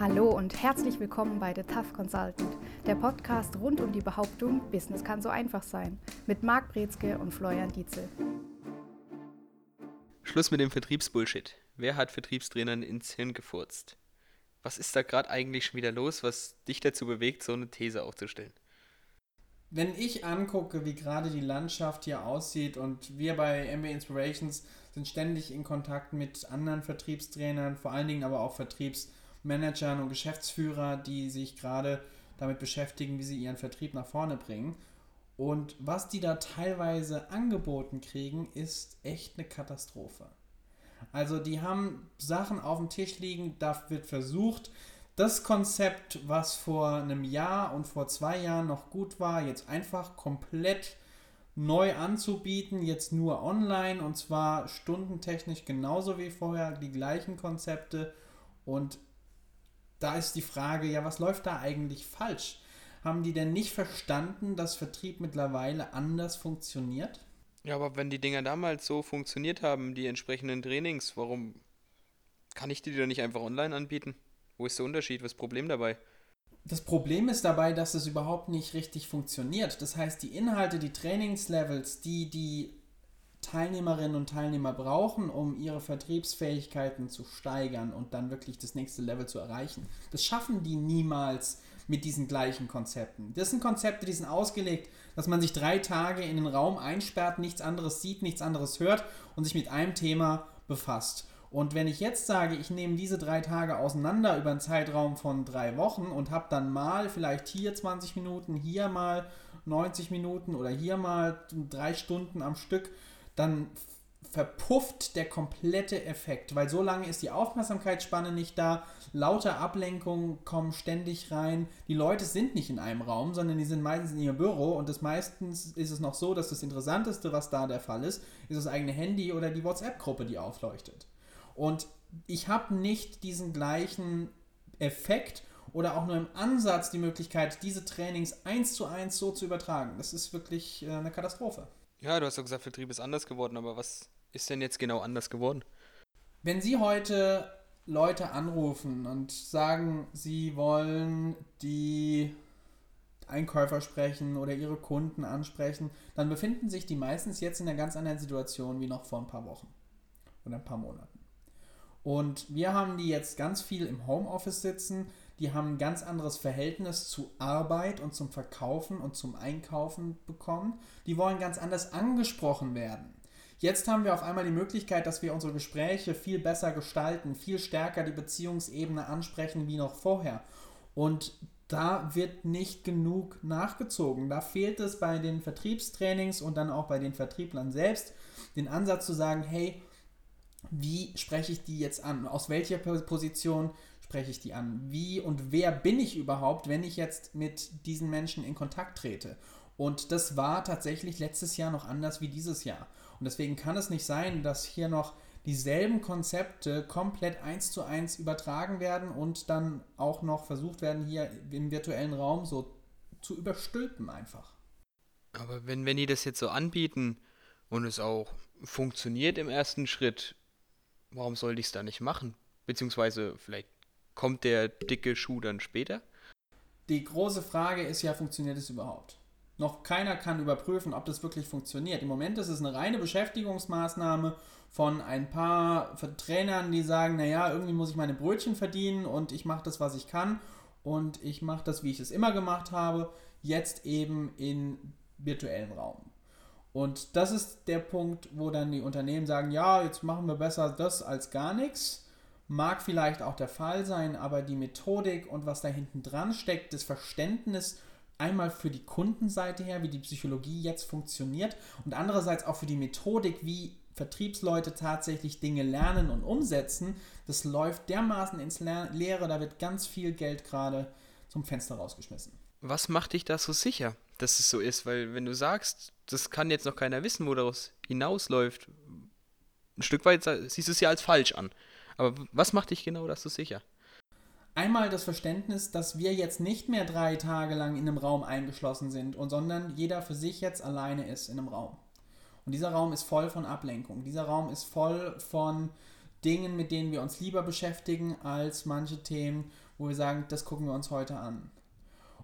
Hallo und herzlich willkommen bei The Tough Consultant, der Podcast rund um die Behauptung, Business kann so einfach sein, mit Marc Brezke und Florian Dietzel. Schluss mit dem Vertriebsbullshit. Wer hat Vertriebstrainern ins Hirn gefurzt? Was ist da gerade eigentlich schon wieder los, was dich dazu bewegt, so eine These aufzustellen? Wenn ich angucke, wie gerade die Landschaft hier aussieht und wir bei MB Inspirations sind ständig in Kontakt mit anderen Vertriebstrainern, vor allen Dingen aber auch Vertriebsmanagern und Geschäftsführer, die sich gerade damit beschäftigen, wie sie ihren Vertrieb nach vorne bringen. Und was die da teilweise angeboten kriegen, ist echt eine Katastrophe. Also die haben Sachen auf dem Tisch liegen, da wird versucht, das Konzept, was vor einem Jahr und vor zwei Jahren noch gut war, jetzt einfach komplett neu anzubieten, jetzt nur online und zwar stundentechnisch genauso wie vorher, die gleichen Konzepte und da ist die Frage, ja, was läuft da eigentlich falsch? Haben die denn nicht verstanden, dass Vertrieb mittlerweile anders funktioniert? Ja, aber wenn die Dinger damals so funktioniert haben, die entsprechenden Trainings, warum kann ich die dann nicht einfach online anbieten? Wo ist der Unterschied? Was ist das Problem dabei? Das Problem ist dabei, dass es überhaupt nicht richtig funktioniert. Das heißt, die Inhalte, die Trainingslevels, die die Teilnehmerinnen und Teilnehmer brauchen, um ihre Vertriebsfähigkeiten zu steigern und dann wirklich das nächste Level zu erreichen, das schaffen die niemals mit diesen gleichen Konzepten. Das sind Konzepte, die sind ausgelegt, dass man sich drei Tage in den Raum einsperrt, nichts anderes sieht, nichts anderes hört und sich mit einem Thema befasst. Und wenn ich jetzt sage, ich nehme diese drei Tage auseinander über einen Zeitraum von drei Wochen und habe dann mal vielleicht hier 20 Minuten, hier mal 90 Minuten oder hier mal drei Stunden am Stück, dann verpufft der komplette Effekt, weil so lange ist die Aufmerksamkeitsspanne nicht da, lauter Ablenkungen kommen ständig rein, die Leute sind nicht in einem Raum, sondern die sind meistens in ihrem Büro und das meistens ist es noch so, dass das Interessanteste, was da der Fall ist, ist das eigene Handy oder die WhatsApp-Gruppe, die aufleuchtet. Und ich habe nicht diesen gleichen Effekt oder auch nur im Ansatz die Möglichkeit, diese Trainings eins zu eins so zu übertragen. Das ist wirklich äh, eine Katastrophe. Ja, du hast doch gesagt, Vertrieb ist anders geworden, aber was ist denn jetzt genau anders geworden? Wenn Sie heute Leute anrufen und sagen, Sie wollen die Einkäufer sprechen oder Ihre Kunden ansprechen, dann befinden sich die meistens jetzt in einer ganz anderen Situation wie noch vor ein paar Wochen oder ein paar Monaten. Und wir haben die jetzt ganz viel im Homeoffice sitzen. Die haben ein ganz anderes Verhältnis zu Arbeit und zum Verkaufen und zum Einkaufen bekommen. Die wollen ganz anders angesprochen werden. Jetzt haben wir auf einmal die Möglichkeit, dass wir unsere Gespräche viel besser gestalten, viel stärker die Beziehungsebene ansprechen wie noch vorher. Und da wird nicht genug nachgezogen. Da fehlt es bei den Vertriebstrainings und dann auch bei den Vertrieblern selbst, den Ansatz zu sagen, hey, wie spreche ich die jetzt an? Aus welcher Position spreche ich die an? Wie und wer bin ich überhaupt, wenn ich jetzt mit diesen Menschen in Kontakt trete? Und das war tatsächlich letztes Jahr noch anders wie dieses Jahr. Und deswegen kann es nicht sein, dass hier noch dieselben Konzepte komplett eins zu eins übertragen werden und dann auch noch versucht werden, hier im virtuellen Raum so zu überstülpen einfach. Aber wenn, wenn die das jetzt so anbieten und es auch funktioniert im ersten Schritt, warum sollte ich es da nicht machen? Beziehungsweise vielleicht kommt der dicke Schuh dann später? Die große Frage ist ja, funktioniert es überhaupt? Noch keiner kann überprüfen, ob das wirklich funktioniert. Im Moment ist es eine reine Beschäftigungsmaßnahme von ein paar Trainern, die sagen, naja, irgendwie muss ich meine Brötchen verdienen und ich mache das, was ich kann und ich mache das, wie ich es immer gemacht habe, jetzt eben in virtuellen Raum. Und das ist der Punkt, wo dann die Unternehmen sagen, ja, jetzt machen wir besser das als gar nichts. Mag vielleicht auch der Fall sein, aber die Methodik und was da hinten dran steckt, das Verständnis einmal für die Kundenseite her, wie die Psychologie jetzt funktioniert und andererseits auch für die Methodik, wie Vertriebsleute tatsächlich Dinge lernen und umsetzen, das läuft dermaßen ins Leere, da wird ganz viel Geld gerade zum Fenster rausgeschmissen. Was macht dich da so sicher, dass es so ist? Weil wenn du sagst, das kann jetzt noch keiner wissen, wo daraus hinausläuft, ein Stück weit siehst du es ja als falsch an. Aber was macht dich genau das so sicher? Einmal das Verständnis, dass wir jetzt nicht mehr drei Tage lang in einem Raum eingeschlossen sind, und sondern jeder für sich jetzt alleine ist in einem Raum. Und dieser Raum ist voll von Ablenkung. Dieser Raum ist voll von Dingen, mit denen wir uns lieber beschäftigen, als manche Themen, wo wir sagen, das gucken wir uns heute an.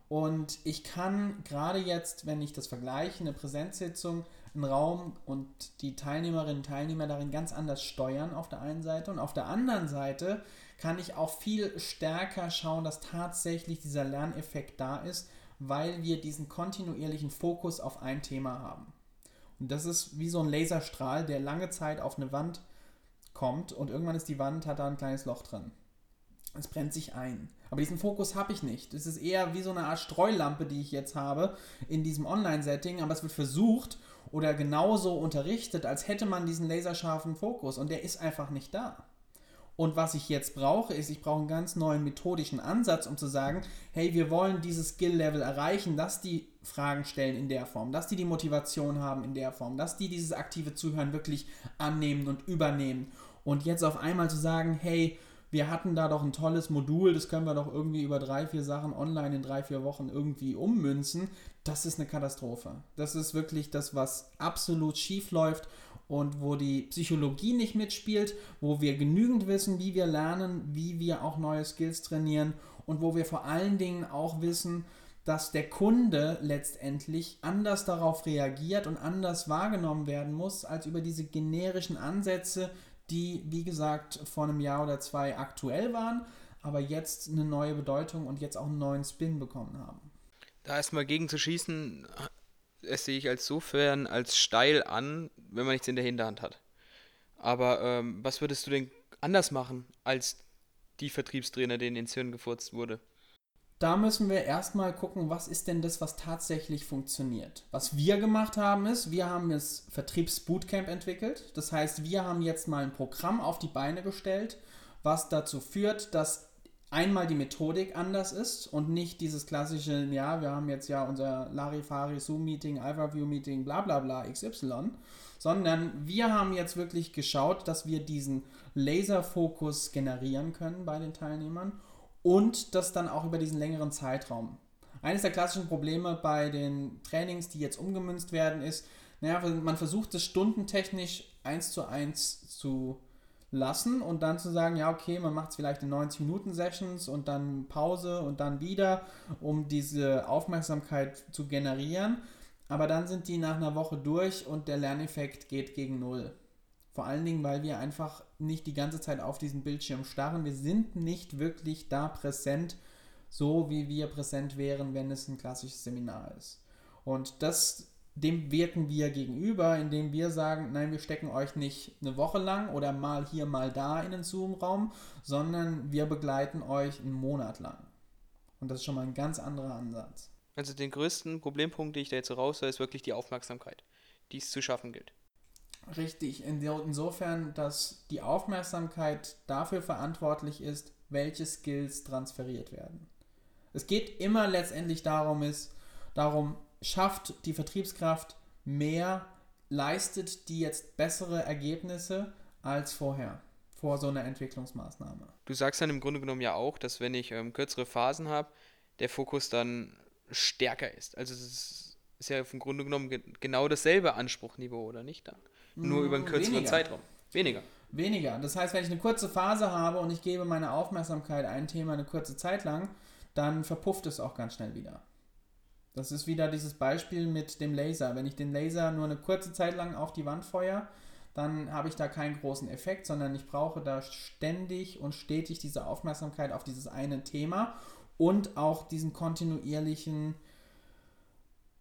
Und ich kann gerade jetzt, wenn ich das vergleiche, eine Präsenzsitzung, einen Raum und die Teilnehmerinnen und Teilnehmer darin ganz anders steuern auf der einen Seite und auf der anderen Seite kann ich auch viel stärker schauen, dass tatsächlich dieser Lerneffekt da ist, weil wir diesen kontinuierlichen Fokus auf ein Thema haben. Und das ist wie so ein Laserstrahl, der lange Zeit auf eine Wand kommt und irgendwann ist die Wand, hat da ein kleines Loch drin. Es brennt sich ein. Aber diesen Fokus habe ich nicht. Es ist eher wie so eine Art Streulampe, die ich jetzt habe in diesem Online-Setting, aber es wird versucht oder genauso unterrichtet, als hätte man diesen laserscharfen Fokus und der ist einfach nicht da. Und was ich jetzt brauche, ist, ich brauche einen ganz neuen methodischen Ansatz, um zu sagen, hey, wir wollen dieses Skill-Level erreichen, dass die Fragen stellen in der Form, dass die die Motivation haben in der Form, dass die dieses aktive Zuhören wirklich annehmen und übernehmen. Und jetzt auf einmal zu sagen, hey, wir hatten da doch ein tolles Modul, das können wir doch irgendwie über drei, vier Sachen online in drei, vier Wochen irgendwie ummünzen, das ist eine Katastrophe. Das ist wirklich das, was absolut schief läuft und wo die Psychologie nicht mitspielt, wo wir genügend wissen, wie wir lernen, wie wir auch neue Skills trainieren und wo wir vor allen Dingen auch wissen, dass der Kunde letztendlich anders darauf reagiert und anders wahrgenommen werden muss, als über diese generischen Ansätze, die, wie gesagt, vor einem Jahr oder zwei aktuell waren, aber jetzt eine neue Bedeutung und jetzt auch einen neuen Spin bekommen haben. Da erstmal gegen zu schießen, es sehe ich als sofern als steil an, wenn man nichts in der Hinterhand hat. Aber ähm, was würdest du denn anders machen als die Vertriebstrainer, denen ins Hirn gefurzt wurde? Da müssen wir erstmal gucken, was ist denn das, was tatsächlich funktioniert. Was wir gemacht haben, ist, wir haben das Vertriebsbootcamp entwickelt. Das heißt, wir haben jetzt mal ein Programm auf die Beine gestellt, was dazu führt, dass einmal die Methodik anders ist und nicht dieses klassische, ja, wir haben jetzt ja unser Larifari Zoom-Meeting, Alpha-View-Meeting, bla bla bla XY, sondern wir haben jetzt wirklich geschaut, dass wir diesen Laserfokus generieren können bei den Teilnehmern und das dann auch über diesen längeren Zeitraum. Eines der klassischen Probleme bei den Trainings, die jetzt umgemünzt werden, ist, naja, man versucht es stundentechnisch eins zu eins zu lassen und dann zu sagen, ja, okay, man macht es vielleicht in 90 Minuten Sessions und dann Pause und dann wieder, um diese Aufmerksamkeit zu generieren. Aber dann sind die nach einer Woche durch und der Lerneffekt geht gegen Null. Vor allen Dingen, weil wir einfach nicht die ganze Zeit auf diesen Bildschirm starren. Wir sind nicht wirklich da präsent, so wie wir präsent wären, wenn es ein klassisches Seminar ist. Und das dem wirken wir gegenüber, indem wir sagen, nein, wir stecken euch nicht eine Woche lang oder mal hier, mal da in den Zoom-Raum, sondern wir begleiten euch einen Monat lang. Und das ist schon mal ein ganz anderer Ansatz. Also den größten Problempunkt, den ich da jetzt so raushöre, ist wirklich die Aufmerksamkeit, die es zu schaffen gilt. Richtig, insofern, dass die Aufmerksamkeit dafür verantwortlich ist, welche Skills transferiert werden. Es geht immer letztendlich darum, ist, darum, schafft die Vertriebskraft mehr, leistet die jetzt bessere Ergebnisse als vorher, vor so einer Entwicklungsmaßnahme. Du sagst dann im Grunde genommen ja auch, dass wenn ich ähm, kürzere Phasen habe, der Fokus dann stärker ist. Also es ist ja im Grunde genommen ge genau dasselbe Anspruchniveau, oder nicht dann? Nur über einen mm, kürzeren Weniger. Zeitraum. Weniger. Weniger. Das heißt, wenn ich eine kurze Phase habe und ich gebe meine Aufmerksamkeit ein Thema eine kurze Zeit lang, dann verpufft es auch ganz schnell wieder. Das ist wieder dieses Beispiel mit dem Laser. Wenn ich den Laser nur eine kurze Zeit lang auf die Wand feuere, dann habe ich da keinen großen Effekt, sondern ich brauche da ständig und stetig diese Aufmerksamkeit auf dieses eine Thema und auch diesen kontinuierlichen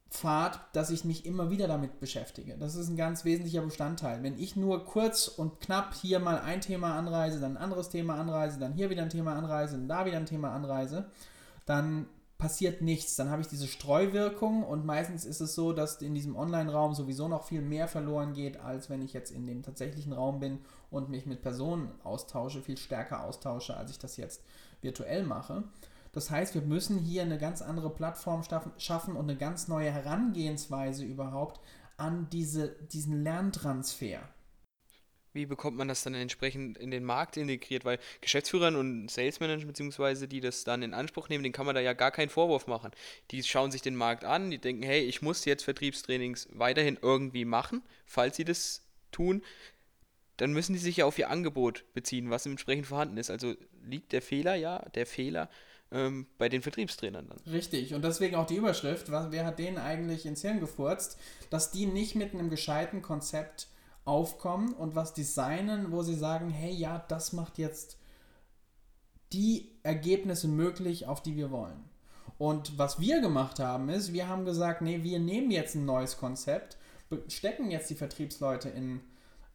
Pfad, dass ich mich immer wieder damit beschäftige. Das ist ein ganz wesentlicher Bestandteil. Wenn ich nur kurz und knapp hier mal ein Thema anreise, dann ein anderes Thema anreise, dann hier wieder ein Thema anreise, dann da wieder ein Thema anreise, dann passiert nichts. Dann habe ich diese Streuwirkung und meistens ist es so, dass in diesem Online-Raum sowieso noch viel mehr verloren geht, als wenn ich jetzt in dem tatsächlichen Raum bin und mich mit Personen austausche, viel stärker austausche, als ich das jetzt virtuell mache. Das heißt, wir müssen hier eine ganz andere Plattform schaffen und eine ganz neue Herangehensweise überhaupt an diese, diesen Lerntransfer wie bekommt man das dann entsprechend in den Markt integriert? Weil Geschäftsführern und Salesmanagern, beziehungsweise die das dann in Anspruch nehmen, den kann man da ja gar keinen Vorwurf machen. Die schauen sich den Markt an, die denken, hey, ich muss jetzt Vertriebstrainings weiterhin irgendwie machen. Falls sie das tun, dann müssen die sich ja auf ihr Angebot beziehen, was entsprechend vorhanden ist. Also liegt der Fehler, ja, der Fehler ähm, bei den Vertriebstrainern dann. Richtig, und deswegen auch die Überschrift, was, wer hat denen eigentlich ins Hirn gefurzt, dass die nicht mit einem gescheiten Konzept aufkommen und was designen, wo sie sagen, hey, ja, das macht jetzt die Ergebnisse möglich, auf die wir wollen. Und was wir gemacht haben, ist, wir haben gesagt, nee, wir nehmen jetzt ein neues Konzept, stecken jetzt die Vertriebsleute in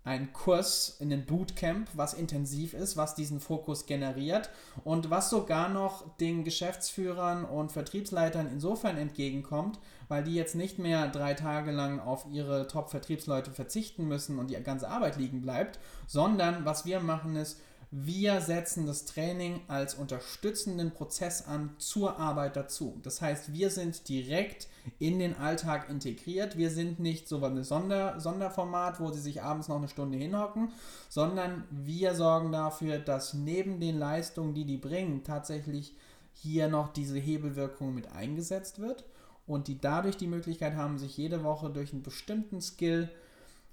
einen Kurs, in ein Bootcamp, was intensiv ist, was diesen Fokus generiert und was sogar noch den Geschäftsführern und Vertriebsleitern insofern entgegenkommt, weil die jetzt nicht mehr drei Tage lang auf ihre Top-Vertriebsleute verzichten müssen und die ganze Arbeit liegen bleibt, sondern was wir machen ist, wir setzen das Training als unterstützenden Prozess an zur Arbeit dazu. Das heißt, wir sind direkt in den Alltag integriert. Wir sind nicht so ein Sonder Sonderformat, wo sie sich abends noch eine Stunde hinhocken, sondern wir sorgen dafür, dass neben den Leistungen, die die bringen, tatsächlich hier noch diese Hebelwirkung mit eingesetzt wird und die dadurch die Möglichkeit haben, sich jede Woche durch einen bestimmten Skill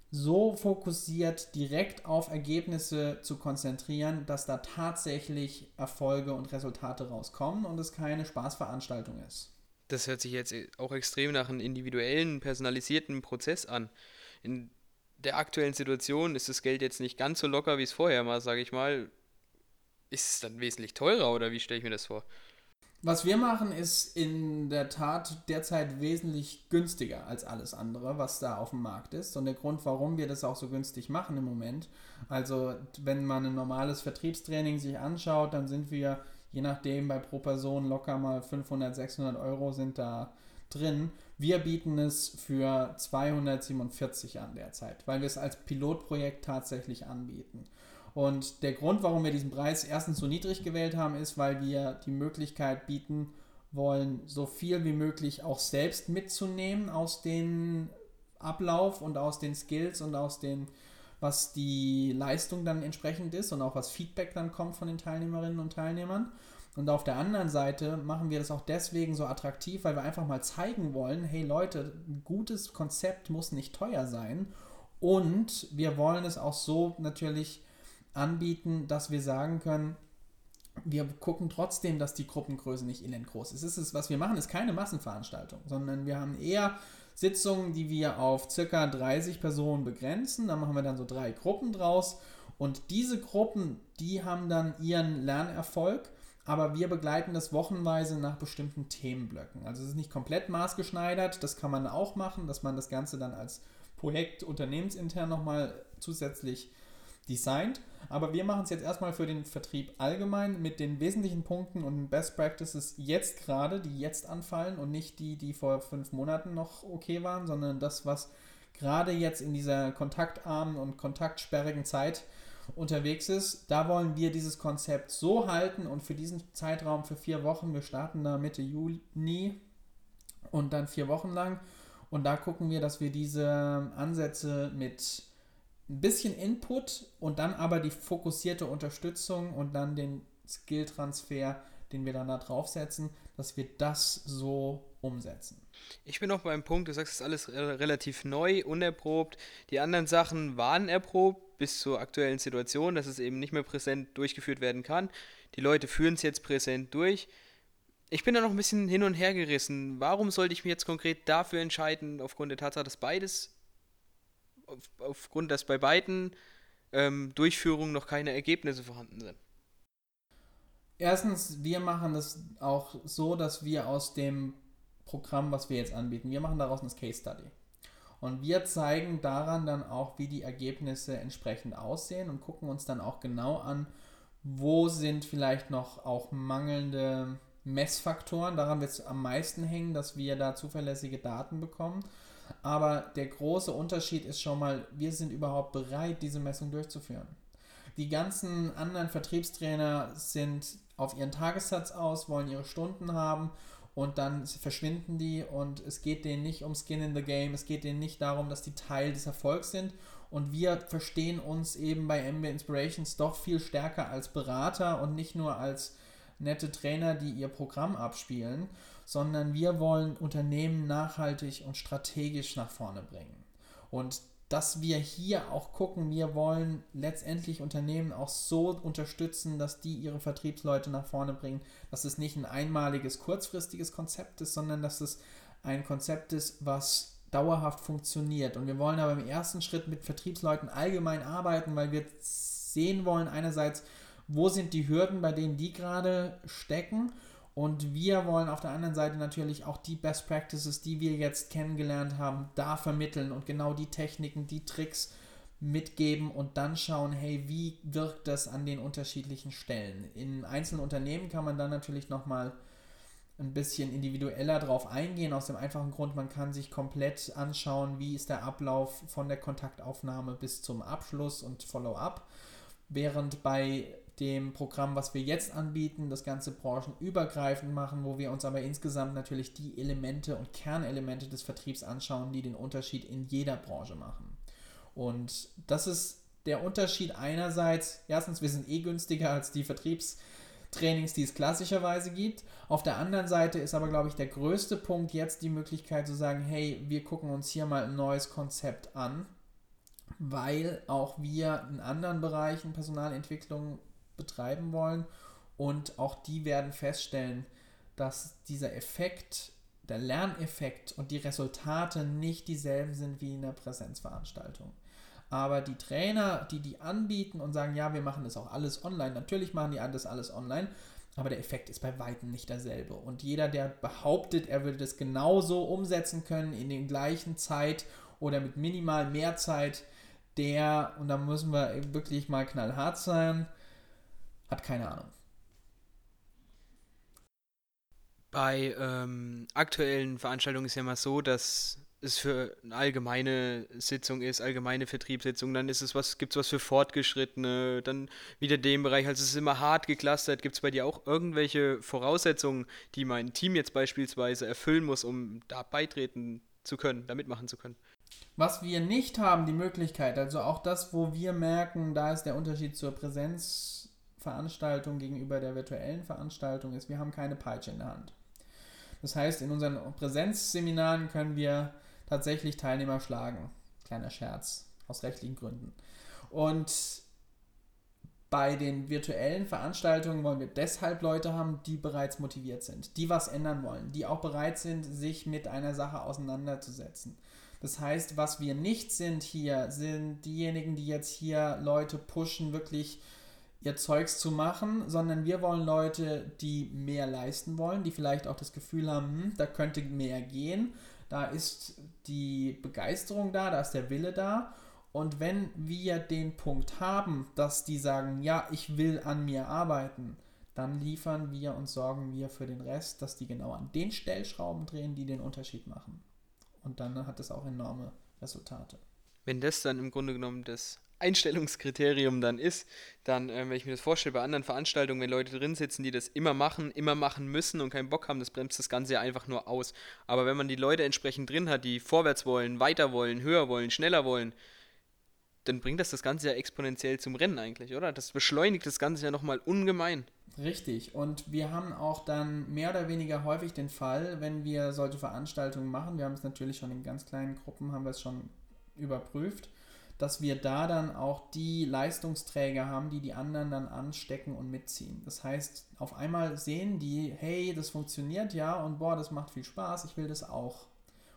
so fokussiert direkt auf Ergebnisse zu konzentrieren, dass da tatsächlich Erfolge und Resultate rauskommen und es keine Spaßveranstaltung ist. Das hört sich jetzt auch extrem nach einem individuellen, personalisierten Prozess an. In der aktuellen Situation ist das Geld jetzt nicht ganz so locker, wie es vorher war, sage ich mal. Ist es dann wesentlich teurer oder wie stelle ich mir das vor? Was wir machen, ist in der Tat derzeit wesentlich günstiger als alles andere, was da auf dem Markt ist. Und der Grund, warum wir das auch so günstig machen im Moment, also wenn man ein normales Vertriebstraining sich anschaut, dann sind wir, je nachdem, bei pro Person locker mal 500, 600 Euro sind da drin. Wir bieten es für 247 an derzeit, weil wir es als Pilotprojekt tatsächlich anbieten. Und der Grund, warum wir diesen Preis erstens so niedrig gewählt haben, ist, weil wir die Möglichkeit bieten wollen, so viel wie möglich auch selbst mitzunehmen aus dem Ablauf und aus den Skills und aus den, was die Leistung dann entsprechend ist und auch was Feedback dann kommt von den Teilnehmerinnen und Teilnehmern. Und auf der anderen Seite machen wir das auch deswegen so attraktiv, weil wir einfach mal zeigen wollen, hey Leute, ein gutes Konzept muss nicht teuer sein. Und wir wollen es auch so natürlich anbieten, dass wir sagen können, wir gucken trotzdem, dass die Gruppengröße nicht elend groß ist. ist. Was wir machen, ist keine Massenveranstaltung, sondern wir haben eher Sitzungen, die wir auf circa 30 Personen begrenzen. Da machen wir dann so drei Gruppen draus. Und diese Gruppen, die haben dann ihren Lernerfolg, aber wir begleiten das wochenweise nach bestimmten Themenblöcken. Also es ist nicht komplett maßgeschneidert, das kann man auch machen, dass man das Ganze dann als Projekt unternehmensintern nochmal zusätzlich designt. Aber wir machen es jetzt erstmal für den Vertrieb allgemein mit den wesentlichen Punkten und Best Practices jetzt gerade, die jetzt anfallen und nicht die, die vor fünf Monaten noch okay waren, sondern das, was gerade jetzt in dieser kontaktarmen und kontaktsperrigen Zeit unterwegs ist. Da wollen wir dieses Konzept so halten und für diesen Zeitraum für vier Wochen, wir starten da Mitte Juni und dann vier Wochen lang. Und da gucken wir, dass wir diese Ansätze mit ein bisschen Input und dann aber die fokussierte Unterstützung und dann den Skill-Transfer, den wir dann da draufsetzen, dass wir das so umsetzen. Ich bin noch beim Punkt, du sagst, es ist alles relativ neu, unerprobt. Die anderen Sachen waren erprobt bis zur aktuellen Situation, dass es eben nicht mehr präsent durchgeführt werden kann. Die Leute führen es jetzt präsent durch. Ich bin da noch ein bisschen hin und her gerissen. Warum sollte ich mich jetzt konkret dafür entscheiden, aufgrund der Tatsache, dass beides auf, aufgrund, dass bei beiden ähm, Durchführungen noch keine Ergebnisse vorhanden sind? Erstens, wir machen das auch so, dass wir aus dem Programm, was wir jetzt anbieten, wir machen daraus eine Case Study. Und wir zeigen daran dann auch, wie die Ergebnisse entsprechend aussehen und gucken uns dann auch genau an, wo sind vielleicht noch auch mangelnde Messfaktoren. Daran wird es am meisten hängen, dass wir da zuverlässige Daten bekommen. Aber der große Unterschied ist schon mal, wir sind überhaupt bereit, diese Messung durchzuführen. Die ganzen anderen Vertriebstrainer sind auf ihren Tagessatz aus, wollen ihre Stunden haben und dann verschwinden die und es geht denen nicht um Skin in the Game, es geht denen nicht darum, dass die Teil des Erfolgs sind und wir verstehen uns eben bei MB Inspirations doch viel stärker als Berater und nicht nur als nette Trainer, die ihr Programm abspielen sondern wir wollen Unternehmen nachhaltig und strategisch nach vorne bringen. Und dass wir hier auch gucken, wir wollen letztendlich Unternehmen auch so unterstützen, dass die ihre Vertriebsleute nach vorne bringen, dass es nicht ein einmaliges, kurzfristiges Konzept ist, sondern dass es ein Konzept ist, was dauerhaft funktioniert. Und wir wollen aber im ersten Schritt mit Vertriebsleuten allgemein arbeiten, weil wir sehen wollen, einerseits, wo sind die Hürden, bei denen die gerade stecken und wir wollen auf der anderen Seite natürlich auch die Best Practices, die wir jetzt kennengelernt haben, da vermitteln und genau die Techniken, die Tricks mitgeben und dann schauen, hey, wie wirkt das an den unterschiedlichen Stellen. In einzelnen Unternehmen kann man dann natürlich nochmal ein bisschen individueller drauf eingehen, aus dem einfachen Grund, man kann sich komplett anschauen, wie ist der Ablauf von der Kontaktaufnahme bis zum Abschluss und Follow-up. Während bei dem Programm, was wir jetzt anbieten, das Ganze branchenübergreifend machen, wo wir uns aber insgesamt natürlich die Elemente und Kernelemente des Vertriebs anschauen, die den Unterschied in jeder Branche machen. Und das ist der Unterschied einerseits, erstens, wir sind eh günstiger als die Vertriebstrainings, die es klassischerweise gibt. Auf der anderen Seite ist aber, glaube ich, der größte Punkt jetzt die Möglichkeit zu sagen, hey, wir gucken uns hier mal ein neues Konzept an, weil auch wir in anderen Bereichen Personalentwicklung betreiben wollen. Und auch die werden feststellen, dass dieser Effekt, der Lerneffekt und die Resultate nicht dieselben sind wie in der Präsenzveranstaltung. Aber die Trainer, die die anbieten und sagen, ja, wir machen das auch alles online, natürlich machen die das alles online, aber der Effekt ist bei weitem nicht derselbe. Und jeder, der behauptet, er würde das genauso umsetzen können in der gleichen Zeit oder mit minimal mehr Zeit, der, und da müssen wir wirklich mal knallhart sein, hat keine Ahnung. Bei ähm, aktuellen Veranstaltungen ist ja immer so, dass es für eine allgemeine Sitzung ist, allgemeine Vertriebssitzung, dann ist es was, gibt es was für Fortgeschrittene, dann wieder den Bereich, also es ist immer hart geklustert. Gibt es bei dir auch irgendwelche Voraussetzungen, die mein Team jetzt beispielsweise erfüllen muss, um da beitreten zu können, da mitmachen zu können? Was wir nicht haben, die Möglichkeit, also auch das, wo wir merken, da ist der Unterschied zur Präsenz Veranstaltung gegenüber der virtuellen Veranstaltung ist, wir haben keine Peitsche in der Hand. Das heißt, in unseren Präsenzseminaren können wir tatsächlich Teilnehmer schlagen. Kleiner Scherz, aus rechtlichen Gründen. Und bei den virtuellen Veranstaltungen wollen wir deshalb Leute haben, die bereits motiviert sind, die was ändern wollen, die auch bereit sind, sich mit einer Sache auseinanderzusetzen. Das heißt, was wir nicht sind hier, sind diejenigen, die jetzt hier Leute pushen, wirklich ihr Zeugs zu machen, sondern wir wollen Leute, die mehr leisten wollen, die vielleicht auch das Gefühl haben, hm, da könnte mehr gehen, da ist die Begeisterung da, da ist der Wille da. Und wenn wir den Punkt haben, dass die sagen, ja, ich will an mir arbeiten, dann liefern wir und sorgen wir für den Rest, dass die genau an den Stellschrauben drehen, die den Unterschied machen. Und dann hat es auch enorme Resultate. Wenn das dann im Grunde genommen das Einstellungskriterium dann ist, dann, äh, wenn ich mir das vorstelle, bei anderen Veranstaltungen, wenn Leute drin sitzen, die das immer machen, immer machen müssen und keinen Bock haben, das bremst das Ganze ja einfach nur aus. Aber wenn man die Leute entsprechend drin hat, die vorwärts wollen, weiter wollen, höher wollen, schneller wollen, dann bringt das das Ganze ja exponentiell zum Rennen eigentlich, oder? Das beschleunigt das Ganze ja nochmal ungemein. Richtig. Und wir haben auch dann mehr oder weniger häufig den Fall, wenn wir solche Veranstaltungen machen, wir haben es natürlich schon in ganz kleinen Gruppen, haben wir es schon überprüft, dass wir da dann auch die Leistungsträger haben, die die anderen dann anstecken und mitziehen. Das heißt, auf einmal sehen die, hey, das funktioniert ja und boah, das macht viel Spaß, ich will das auch.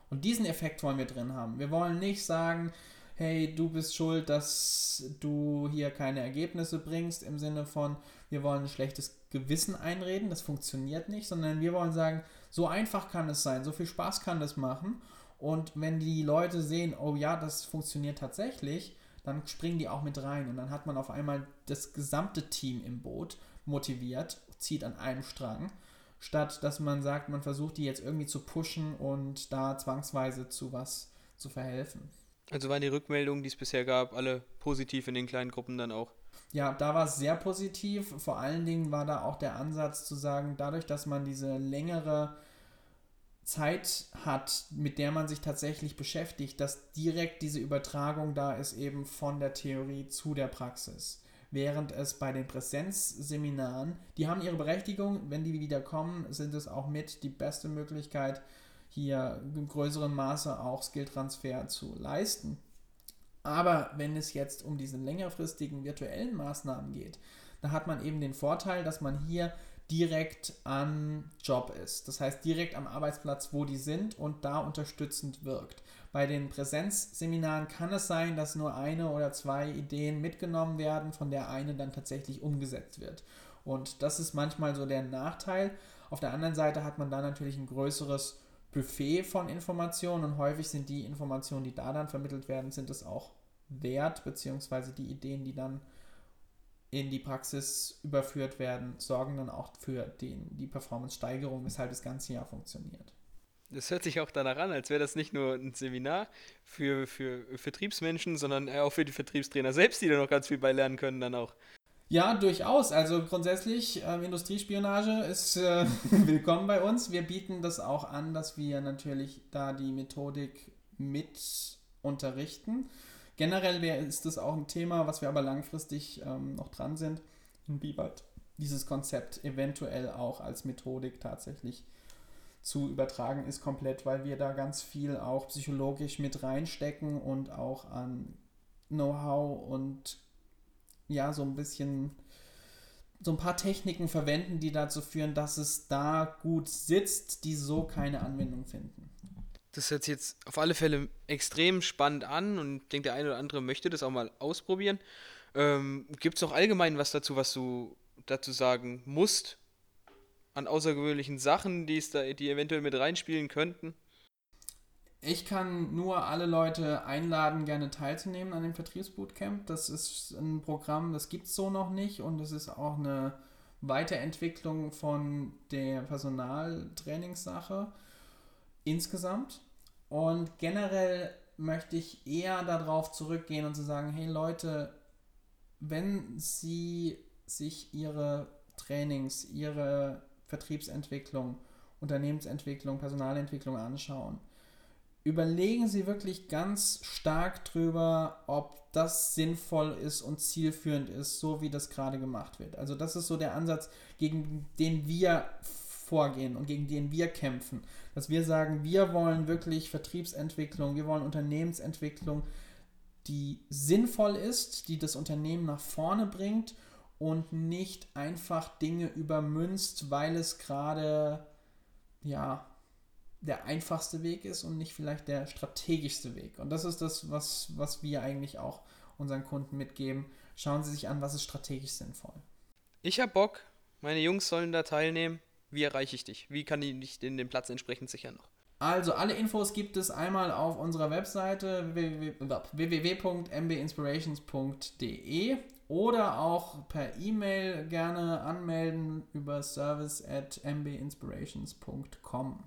Und diesen Effekt wollen wir drin haben. Wir wollen nicht sagen, hey, du bist schuld, dass du hier keine Ergebnisse bringst, im Sinne von, wir wollen ein schlechtes Gewissen einreden, das funktioniert nicht, sondern wir wollen sagen, so einfach kann es sein, so viel Spaß kann das machen und wenn die Leute sehen, oh ja, das funktioniert tatsächlich, dann springen die auch mit rein. Und dann hat man auf einmal das gesamte Team im Boot motiviert, zieht an einem Strang, statt dass man sagt, man versucht die jetzt irgendwie zu pushen und da zwangsweise zu was zu verhelfen. Also waren die Rückmeldungen, die es bisher gab, alle positiv in den kleinen Gruppen dann auch? Ja, da war es sehr positiv. Vor allen Dingen war da auch der Ansatz zu sagen, dadurch, dass man diese längere Zeit hat, mit der man sich tatsächlich beschäftigt, dass direkt diese Übertragung da ist eben von der Theorie zu der Praxis. Während es bei den Präsenzseminaren, die haben ihre Berechtigung, wenn die wieder kommen, sind es auch mit die beste Möglichkeit, hier im größeren Maße auch Skilltransfer zu leisten. Aber wenn es jetzt um diese längerfristigen virtuellen Maßnahmen geht, da hat man eben den Vorteil, dass man hier direkt am Job ist. Das heißt direkt am Arbeitsplatz, wo die sind und da unterstützend wirkt. Bei den Präsenzseminaren kann es sein, dass nur eine oder zwei Ideen mitgenommen werden, von der eine dann tatsächlich umgesetzt wird. Und das ist manchmal so der Nachteil. Auf der anderen Seite hat man da natürlich ein größeres Buffet von Informationen und häufig sind die Informationen, die da dann vermittelt werden, sind es auch wert, beziehungsweise die Ideen, die dann in die Praxis überführt werden, sorgen dann auch für den, die Performance-Steigerung, weshalb das ganze Jahr funktioniert. Das hört sich auch danach an, als wäre das nicht nur ein Seminar für, für Vertriebsmenschen, sondern auch für die Vertriebstrainer selbst, die da noch ganz viel beilernen können dann auch. Ja, durchaus. Also grundsätzlich, äh, Industriespionage ist äh, willkommen bei uns. Wir bieten das auch an, dass wir natürlich da die Methodik mit unterrichten. Generell wär, ist das auch ein Thema, was wir aber langfristig ähm, noch dran sind, inwieweit dieses Konzept eventuell auch als Methodik tatsächlich zu übertragen ist komplett, weil wir da ganz viel auch psychologisch mit reinstecken und auch an Know-how und ja, so ein bisschen so ein paar Techniken verwenden, die dazu führen, dass es da gut sitzt, die so keine Anwendung finden. Das hört sich jetzt auf alle Fälle extrem spannend an und ich denke, der eine oder andere möchte das auch mal ausprobieren. Ähm, Gibt es noch allgemein was dazu, was du dazu sagen musst? An außergewöhnlichen Sachen, die es da, die eventuell mit reinspielen könnten? Ich kann nur alle Leute einladen, gerne teilzunehmen an dem Vertriebsbootcamp. Das ist ein Programm, das gibt es so noch nicht und es ist auch eine Weiterentwicklung von der Personaltrainingssache insgesamt. Und generell möchte ich eher darauf zurückgehen und zu sagen, hey Leute, wenn Sie sich Ihre Trainings, Ihre Vertriebsentwicklung, Unternehmensentwicklung, Personalentwicklung anschauen, überlegen Sie wirklich ganz stark drüber, ob das sinnvoll ist und zielführend ist, so wie das gerade gemacht wird. Also das ist so der Ansatz, gegen den wir vorgehen und gegen den wir kämpfen. Dass wir sagen, wir wollen wirklich Vertriebsentwicklung, wir wollen Unternehmensentwicklung, die sinnvoll ist, die das Unternehmen nach vorne bringt und nicht einfach Dinge übermünzt, weil es gerade ja der einfachste Weg ist und nicht vielleicht der strategischste Weg. Und das ist das, was, was wir eigentlich auch unseren Kunden mitgeben. Schauen Sie sich an, was ist strategisch sinnvoll. Ich habe Bock, meine Jungs sollen da teilnehmen. Wie erreiche ich dich? Wie kann ich den, den Platz entsprechend sichern noch? Also alle Infos gibt es einmal auf unserer Webseite www.mbinspirations.de oder auch per E-Mail gerne anmelden über service at mbinspirations.com.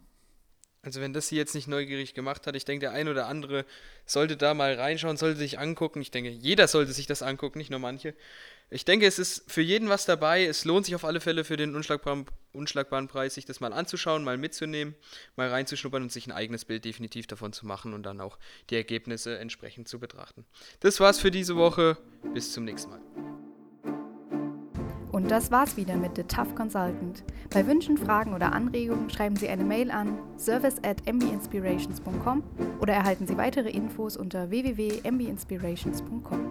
Also wenn das sie jetzt nicht neugierig gemacht hat, ich denke, der ein oder andere sollte da mal reinschauen, sollte sich angucken. Ich denke, jeder sollte sich das angucken, nicht nur manche. Ich denke, es ist für jeden was dabei. Es lohnt sich auf alle Fälle für den unschlagbaren, unschlagbaren Preis, sich das mal anzuschauen, mal mitzunehmen, mal reinzuschnuppern und sich ein eigenes Bild definitiv davon zu machen und dann auch die Ergebnisse entsprechend zu betrachten. Das war's für diese Woche. Bis zum nächsten Mal. Und das war's wieder mit The Tough Consultant. Bei Wünschen, Fragen oder Anregungen schreiben Sie eine Mail an service at mbinspirations.com oder erhalten Sie weitere Infos unter www.mbinspirations.com.